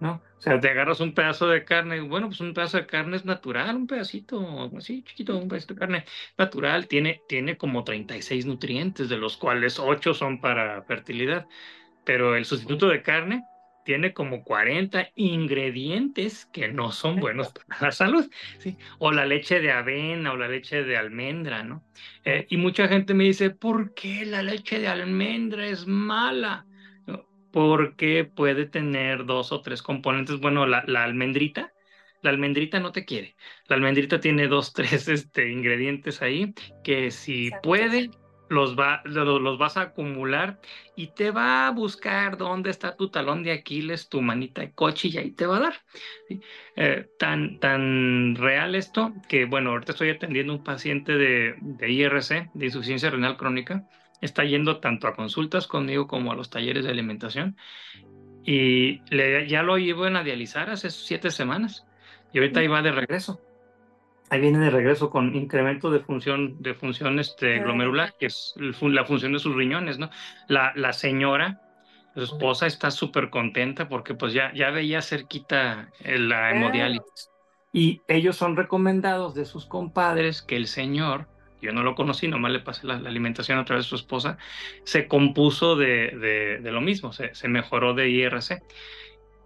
¿no? O sea, te agarras un pedazo de carne, bueno, pues un pedazo de carne es natural, un pedacito así chiquito, un pedacito de carne natural, tiene, tiene como 36 nutrientes, de los cuales 8 son para fertilidad, pero el sustituto de carne tiene como 40 ingredientes que no son buenos para la salud, ¿sí? O la leche de avena o la leche de almendra, ¿no? Eh, y mucha gente me dice, ¿por qué la leche de almendra es mala? Porque puede tener dos o tres componentes. Bueno, la, la almendrita, la almendrita no te quiere. La almendrita tiene dos, tres este, ingredientes ahí que si puede los, va, los, vas a acumular y te va a buscar dónde está tu talón de Aquiles, tu manita de coche y ahí te va a dar. Eh, tan, tan real esto que, bueno, ahorita estoy atendiendo un paciente de, de IRC, de insuficiencia renal crónica, está yendo tanto a consultas conmigo como a los talleres de alimentación. Y le, ya lo iban a dializar hace siete semanas y ahorita ahí va de regreso ahí viene de regreso con incremento de función, de función este, glomerular, que es la función de sus riñones, ¿no? La, la señora, su esposa, está súper contenta porque pues ya, ya veía cerquita la hemodiálisis. Y ellos son recomendados de sus compadres que el señor, yo no lo conocí, nomás le pasé la, alimentación a través de su esposa, se compuso de, de, de lo mismo, se, se mejoró de IRC.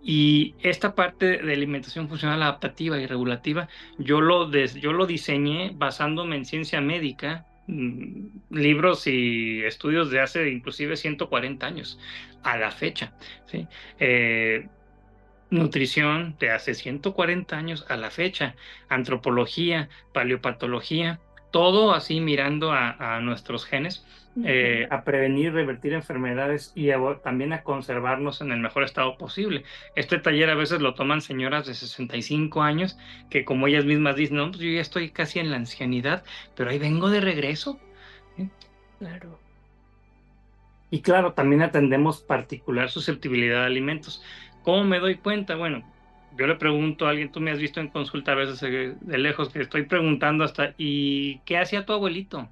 Y esta parte de alimentación funcional adaptativa y regulativa, yo lo, yo lo diseñé basándome en ciencia médica, mm, libros y estudios de hace inclusive 140 años a la fecha. ¿sí? Eh, nutrición de hace 140 años a la fecha, antropología, paleopatología, todo así mirando a, nuestros genes, eh, a prevenir, revertir enfermedades y también a conservarnos en el mejor estado posible. Este taller a veces lo toman señoras de 65 años que como ellas mismas dicen, no, pues yo ya estoy casi en la ancianidad, pero ahí vengo de regreso. Claro. Y claro, también atendemos particular susceptibilidad de alimentos. ¿Cómo me doy cuenta? Bueno, yo le pregunto a alguien, tú me has visto en consulta a veces eh, de lejos, que estoy preguntando hasta, ¿y qué hacía tu abuelito?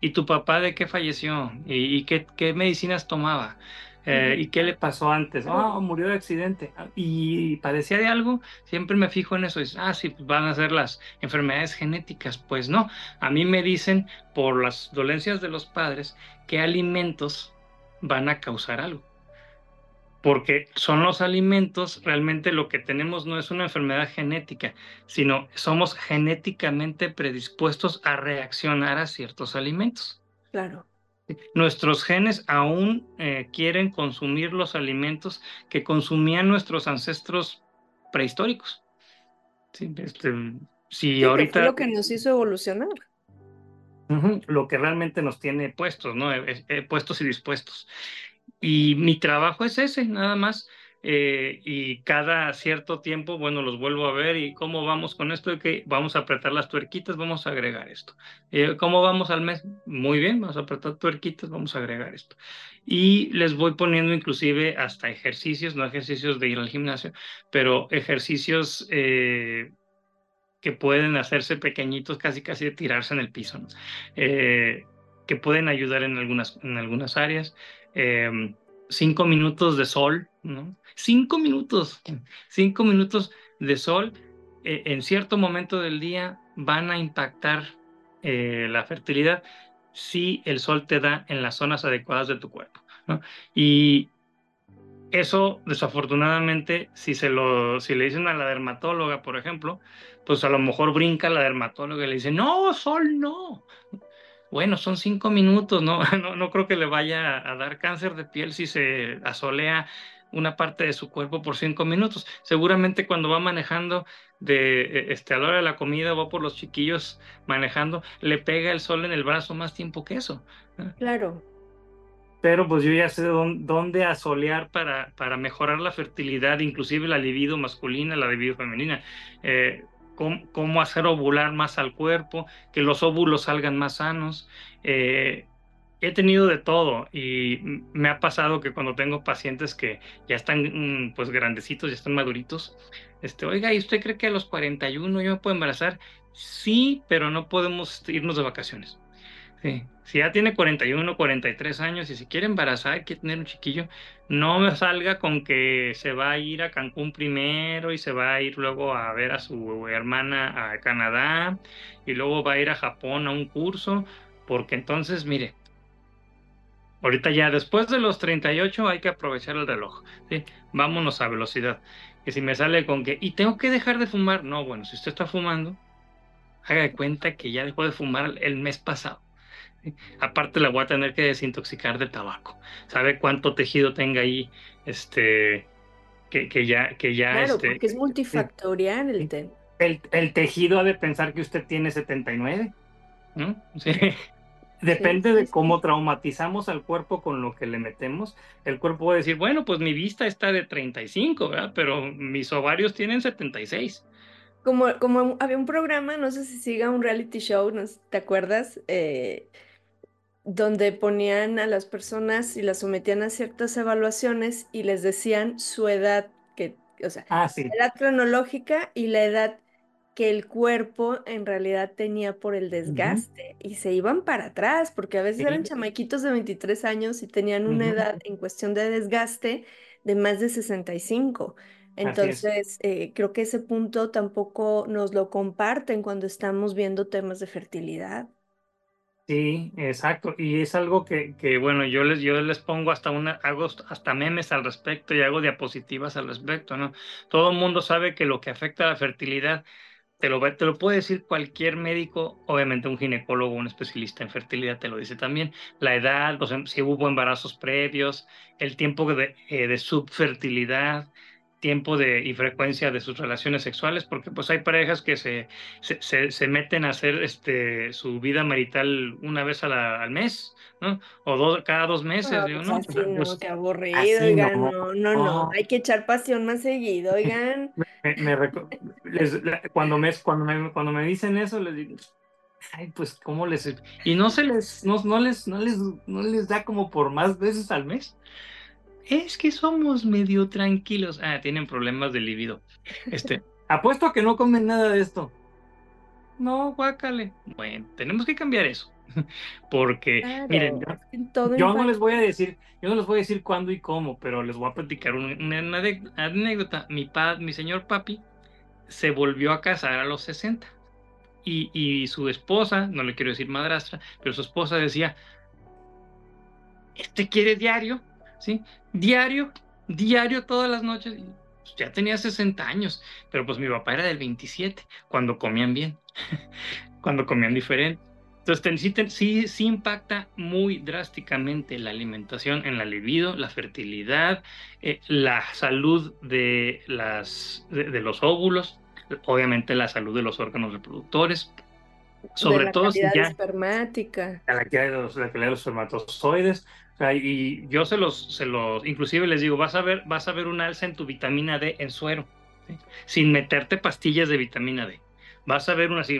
¿Y tu papá de qué falleció? ¿Y, qué, qué, medicinas tomaba? Eh, ¿Y qué le pasó antes? Oh, murió de accidente. Ah, ¿Y padecía de algo? Siempre me fijo en eso. ah, sí, pues van a ser las enfermedades genéticas. Pues no, a mí me dicen por las dolencias de los padres qué alimentos van a causar algo porque son los alimentos, realmente lo que tenemos no es una enfermedad genética, sino somos genéticamente predispuestos a reaccionar a ciertos alimentos. Claro. Nuestros genes aún eh, quieren consumir los alimentos que consumían nuestros ancestros prehistóricos. Sí, este, si ahorita... lo que nos hizo evolucionar. lo que realmente nos tiene puestos, ¿no? puestos y dispuestos. Y mi trabajo es ese, nada más. Eh, y cada cierto tiempo, bueno, los vuelvo a ver y cómo vamos con esto, que vamos a apretar las tuerquitas, vamos a agregar esto. Eh, ¿Cómo vamos al mes? Muy bien, vamos a apretar tuerquitas, vamos a agregar esto. Y les voy poniendo inclusive hasta ejercicios, no ejercicios de ir al gimnasio, pero ejercicios eh, que pueden hacerse pequeñitos, casi casi de tirarse en el piso, ¿no? que pueden ayudar en algunas, en algunas áreas. Em, cinco minutos de sol, ¿no? Cinco minutos, cinco minutos de sol eh, en cierto momento del día van a impactar eh, la fertilidad si el sol te da en las zonas adecuadas de tu cuerpo. ¿no? Y eso, desafortunadamente, si, se lo, si le dicen a la dermatóloga, por ejemplo, pues a lo mejor brinca la dermatóloga y le dice, no, sol no bueno, son cinco minutos, ¿no? no, no creo que le vaya a dar cáncer de piel si se asolea una parte de su cuerpo por cinco minutos. Seguramente cuando va manejando de e, este, a la hora de la comida, va por los chiquillos manejando, le pega el sol en el brazo más tiempo que eso. Claro. Pero pues yo ya sé dónde asolear para, para mejorar la fertilidad, inclusive la libido masculina, la libido femenina. Eh, cómo, hacer ovular más al cuerpo, que los óvulos salgan más sanos. Eh, he tenido de todo y me ha pasado que cuando tengo pacientes que ya están mm, pues grandecitos, ya están maduritos, este, oiga, ¿y usted cree que a los 41 yo me puedo embarazar? Sí, pero no podemos irnos de vacaciones. Sí. Si ya tiene 41, 43 años y si quiere embarazar, que tener un chiquillo, no me salga con que se va a ir a Cancún primero y se va a ir luego a ver a su hermana a Canadá y luego va a ir a Japón a un curso, porque entonces, mire, ahorita ya después de los 38 hay que aprovechar el reloj, ¿sí? Vámonos a velocidad. Que si me sale con que, y tengo que dejar de fumar, no, bueno, si usted está fumando, haga de cuenta que ya dejó de fumar el mes pasado Aparte la voy a tener que desintoxicar de tabaco. ¿Sabe cuánto tejido tenga ahí? Este, que, que ya, que ya. Claro, este, porque es multifactorial el tema. El, el, tejido ha de pensar que usted tiene 79. ¿no? Sí. Depende de cómo traumatizamos al cuerpo con lo que le metemos. El cuerpo puede decir, bueno, pues mi vista está de 35, ¿verdad? Pero mis ovarios tienen 76. Como, como había un programa, no sé si siga un reality show, ¿no? ¿te acuerdas? Eh, donde ponían a las personas y las sometían a ciertas evaluaciones y les decían su edad, que, o sea, ah, la edad cronológica y la edad que el cuerpo en realidad tenía por el desgaste y se iban para atrás, porque a veces eran chamaquitos de 23 años y tenían una edad en cuestión de desgaste de más de 65. Entonces, eh, creo que ese punto tampoco nos lo comparten cuando estamos viendo temas de fertilidad. Sí, exacto. Y es algo que, que, bueno, yo les, yo les pongo hasta una, hago hasta memes al respecto y hago diapositivas al respecto, ¿no? Todo el mundo sabe que lo que afecta a la fertilidad, te lo, te lo puede decir cualquier médico, obviamente un ginecólogo, un especialista en fertilidad te lo dice también, la edad, em, si hubo embarazos previos, el tiempo de, eh, de subfertilidad, tiempo de, y frecuencia de sus relaciones sexuales, porque pues hay parejas que se, se, se, meten a hacer este, su vida marital una vez al mes, ¿no? O dos, cada dos meses. Digo, pues ¿no? así no, Pues, qué aburrido, oigan, no, no, no, no. hay que echar pasión más seguido, oigan. me- me les- la- cuando, me, cuando, me, cuando me dicen eso, les digo, ay, pues, ¿cómo les...? Y no se les, no, no les, no les, no les da como por más veces al mes. Es que somos medio tranquilos. Ah, tienen problemas de libido. Este, apuesto a que no comen nada de esto. No, guácale. Bueno, tenemos que cambiar eso. Porque, Claro, miren, yo, no les voy a decir, yo no les voy a decir cuándo y cómo, pero les voy a platicar una, anécdota. Mi pa, mi señor papi se volvió a casar a los 60 y, y su esposa, no le quiero decir madrastra, pero su esposa decía, este quiere diario, ¿sí? Diario, diario todas las noches. Pues, ya tenía 60 años, pero pues mi papá era del 27, cuando comían bien, cuando comían diferente. Entonces, sí, sí, sí impacta muy drásticamente la alimentación en la libido, la fertilidad, eh, la salud de, las, de, de los óvulos, obviamente la salud de los órganos reproductores, de sobre la todo si ya espermática. a la calidad de los, la calidad de los espermatozoides. Y yo se los, se los, inclusive les digo, vas a ver, vas a ver un alza en tu vitamina D en suero, sin meterte pastillas de vitamina D. Vas a ver una, si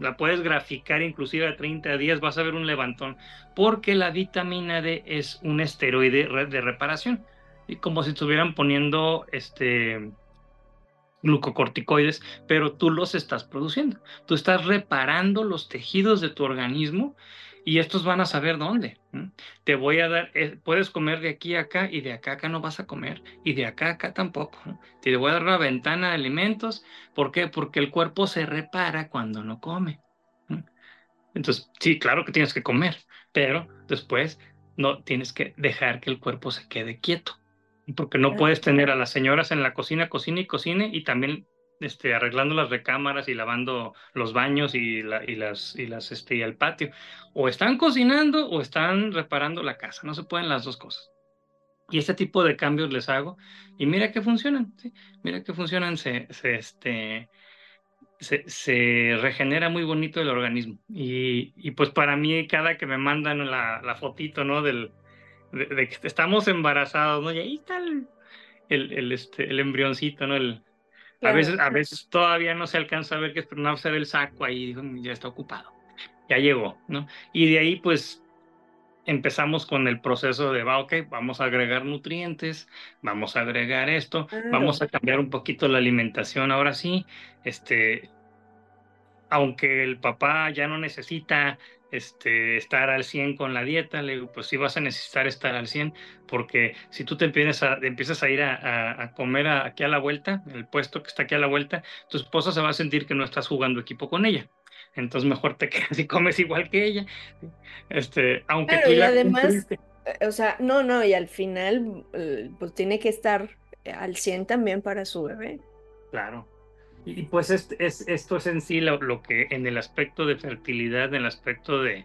la puedes graficar inclusive a 30 días, vas a ver un levantón, porque la vitamina D es un esteroide de reparación, y como si estuvieran poniendo este glucocorticoides, pero tú los estás produciendo. Tú estás reparando los tejidos de tu organismo y estos van a saber dónde. Te voy a dar, eh, puedes comer de aquí a acá y de acá a acá no vas a comer y de acá a acá tampoco. Te voy a dar una ventana de alimentos. ¿Por qué? Porque el cuerpo se repara cuando no come. Entonces, sí, claro que tienes que comer, pero después no tienes que dejar que el cuerpo se quede quieto. Porque no Claro. puedes tener a las señoras en la cocina, cocine y cocine, y también este, arreglando las recámaras y lavando los baños y, la, y, las, y, las, este, y el patio. O están cocinando o están reparando la casa. No se pueden las dos cosas. Y este tipo de cambios les hago. Y mira que funcionan. Mira que funcionan. Se, se, este, se, regenera muy bonito el organismo. Y, y, pues para mí, cada que me mandan la, la fotito, ¿no? Del, de, que estamos embarazados, ¿no? Y ahí está el, el, el, este, el embrioncito, ¿no? El, claro. a, veces, a veces todavía no se alcanza a ver que es, pero no hacer el saco ahí, ya está ocupado. Ya llegó, ¿no? Y de ahí, pues, empezamos con el proceso de, va, ok, vamos a agregar nutrientes, vamos a agregar esto, claro. vamos a cambiar un poquito la alimentación ahora sí, este, aunque el papá ya no necesita este, estar al 100 con la dieta, le digo, pues sí vas a necesitar estar al 100, porque si tú te empiezas a, empiezas a ir a, comer aquí a la vuelta, el puesto que está aquí a la vuelta, tu esposa se va a sentir que no estás jugando equipo con ella. Entonces mejor te quedas y comes igual que ella. Este, aunque tú y además, eh, o sea, no, no, y al final, eh, pues tiene que estar al 100 también para su bebé. Claro. Y pues es, es, esto es en sí lo, que en el aspecto de fertilidad, en el aspecto de,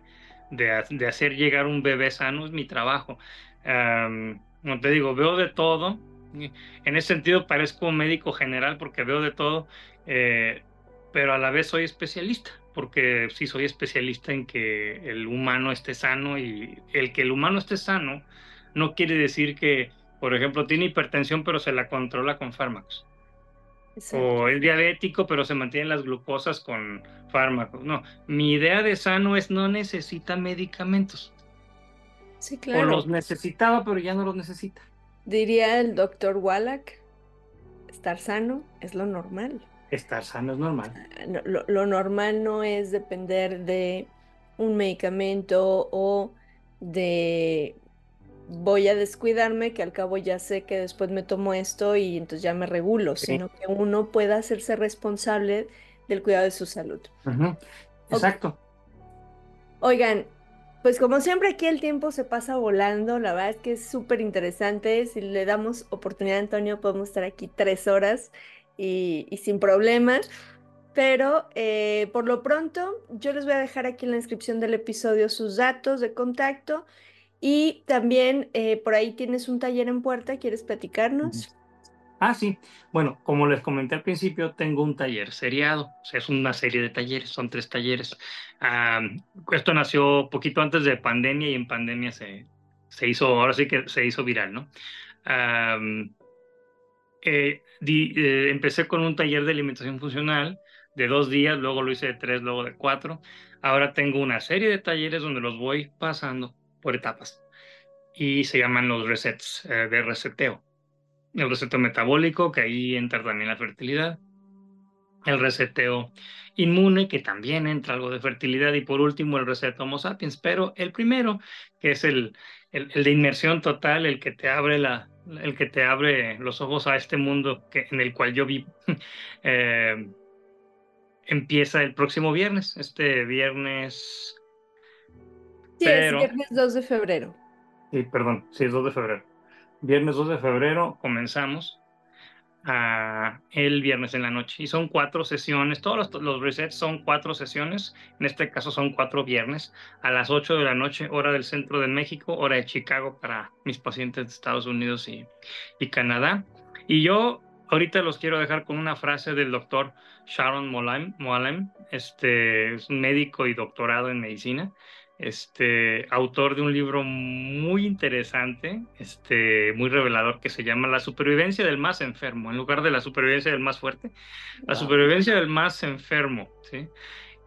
de, hacer llegar un bebé sano es mi trabajo. no te digo, veo de todo. En ese sentido parezco médico general porque veo de todo, eh, pero a la vez soy especialista, porque sí soy especialista en que el humano esté sano y el que el humano esté sano no quiere decir que, por ejemplo, tiene hipertensión pero se la controla con fármacos o es diabético, pero se mantienen las glucosas con fármacos. No, mi idea de sano es no necesita medicamentos. Sí, claro. O los necesitaba, pero ya no los necesita. Diría el doctor Wallach, estar sano es lo normal. Estar sano es normal. Ah, lo normal no es depender de un medicamento o de voy a descuidarme, que al cabo ya sé que después me tomo esto y entonces ya me regulo, sino que uno pueda hacerse responsable del cuidado de su salud. Exacto. Oigan, pues como siempre aquí el tiempo se pasa volando, la verdad es que es súper interesante, si le damos oportunidad a Antonio podemos estar aquí tres horas y, sin problemas. Pero eh, por lo pronto, yo les voy a dejar aquí en la descripción del episodio sus datos de contacto y también eh, por ahí tienes un taller en puerta, ¿quieres platicarnos? Ah, sí. Bueno, como les comenté al principio, tengo un taller seriado. O sea, es una serie de talleres, son tres talleres. esto nació poquito antes de pandemia y en pandemia se, se hizo, ahora sí que se hizo viral, ¿no? Eh, eh, empecé con un taller de alimentación funcional de dos días, luego lo hice de tres, luego de cuatro. Ahora tengo una serie de talleres donde los voy pasando por etapas y se llaman los resets eh, de reseteo. El reseteo metabólico, que ahí entra también la fertilidad. El reseteo inmune, que también entra algo de fertilidad. Y por último, el reseteo Homo sapiens. Pero el primero, que es el, el, de inmersión total, el que te abre la, el que te abre los ojos a este mundo que, en el cual yo vivo, eh, empieza el próximo viernes. Este viernes Sí, es viernes 2 de febrero. Sí, perdón, sí, es 2 de febrero. Viernes 2 de febrero comenzamos a el viernes en la noche. Y son cuatro sesiones, todos los, los, resets son cuatro sesiones, en este caso son cuatro viernes, a las 8 de la noche, hora del centro de México, hora de Chicago para mis pacientes de Estados Unidos y, y Canadá. Y yo ahorita los quiero dejar con una frase del doctor Sharon Moalem, este, es un médico y doctorado en medicina, este, autor de un libro muy interesante, este, muy revelador, que se llama La supervivencia del más enfermo, en lugar de la supervivencia del más fuerte, la supervivencia del más enfermo. ¿sí?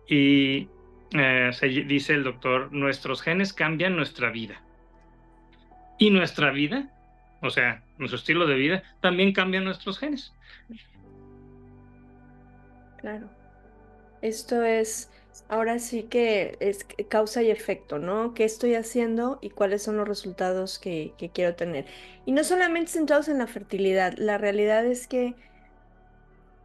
Y eh, se dice el doctor, nuestros genes cambian nuestra vida. Y nuestra vida, o sea, nuestro estilo de vida, también cambia nuestros genes. Claro. Esto es ahora sí que es causa y efecto, ¿no? ¿Qué estoy haciendo y cuáles son los resultados que, quiero tener? Y no solamente centrados en la fertilidad, la realidad es que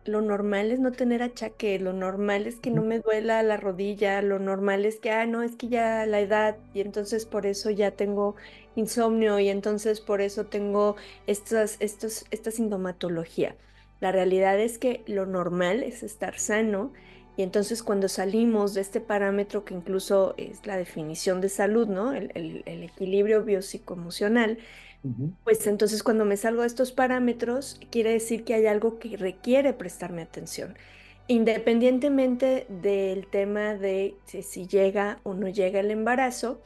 lo normal es no tener achaque, lo normal es que no me duela la rodilla, lo normal es que, ah, no, es que ya la edad y entonces por eso ya tengo insomnio y entonces por eso tengo estas, estos, esta sintomatología. La realidad es que lo normal es estar sano y entonces cuando salimos de este parámetro que incluso es la definición de salud, ¿no? El, equilibrio biopsicoemocional, pues entonces cuando me salgo de estos parámetros, quiere decir que hay algo que requiere prestarme atención. Independientemente del tema de si, llega o no llega el embarazo,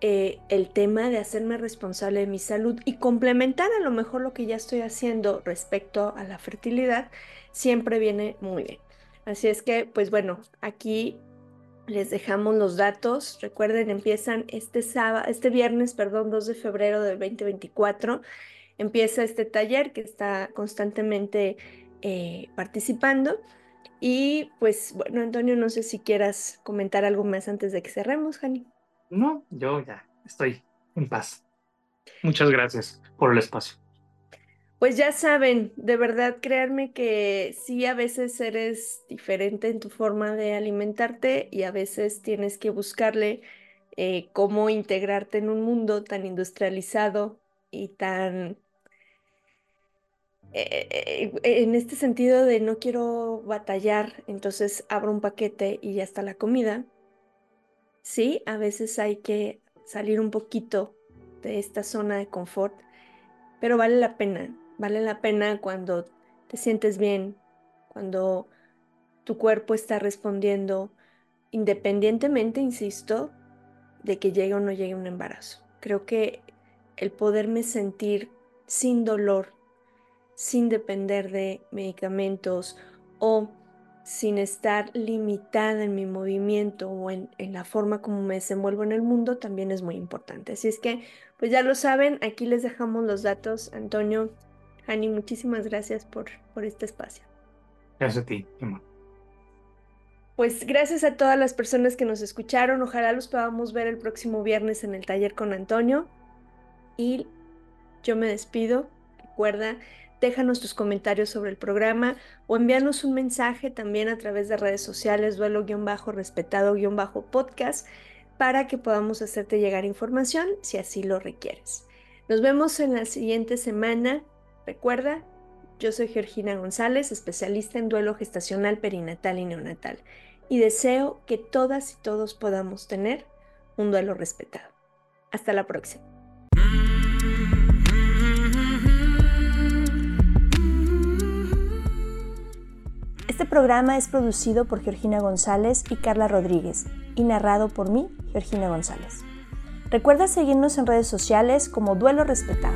eh, el tema de hacerme responsable de mi salud y complementar a lo mejor lo que ya estoy haciendo respecto a la fertilidad, siempre viene muy bien. Así es que, pues bueno, aquí les dejamos los datos. Recuerden, empiezan este sábado, este viernes, perdón, 2 de febrero del 2024. Empieza este taller que está constantemente eh, participando. Y pues bueno, Antonio, no sé si quieras comentar algo más antes de que cerremos, Jani. No, yo ya estoy en paz. Muchas gracias por el espacio. Pues ya saben, de verdad, créanme que sí, a veces eres diferente en tu forma de alimentarte y a veces tienes que buscarle eh, cómo integrarte en un mundo tan industrializado y tan... Eh, eh, en este sentido de no quiero batallar, entonces abro un paquete y ya está la comida. Sí, a veces hay que salir un poquito de esta zona de confort, pero vale la pena Vale la pena cuando te sientes bien, cuando tu cuerpo está respondiendo independientemente, insisto, de que llegue o no llegue un embarazo. Creo que el poderme sentir sin dolor, sin depender de medicamentos o sin estar limitada en mi movimiento o en, la forma como me desenvuelvo en el mundo también es muy importante. Así es que, pues ya lo saben, aquí les dejamos los datos. Antonio, Ani, muchísimas gracias por, por este espacio. Gracias a ti, Emma. Pues gracias a todas las personas que nos escucharon. Ojalá los podamos ver el próximo viernes en el taller con Antonio. Y yo me despido. Recuerda, déjanos tus comentarios sobre el programa o envíanos un mensaje también a través de redes sociales, duelo-respetado-podcast, para que podamos hacerte llegar información si así lo requieres. Nos vemos en la siguiente semana. Recuerda, yo soy Georgina González, especialista en duelo gestacional, perinatal y neonatal, y deseo que todas y todos podamos tener un duelo respetado. Hasta la próxima. Este programa es producido por Georgina González y Carla Rodríguez y narrado por mí, Georgina González. Recuerda seguirnos en redes sociales como Duelo Respetado.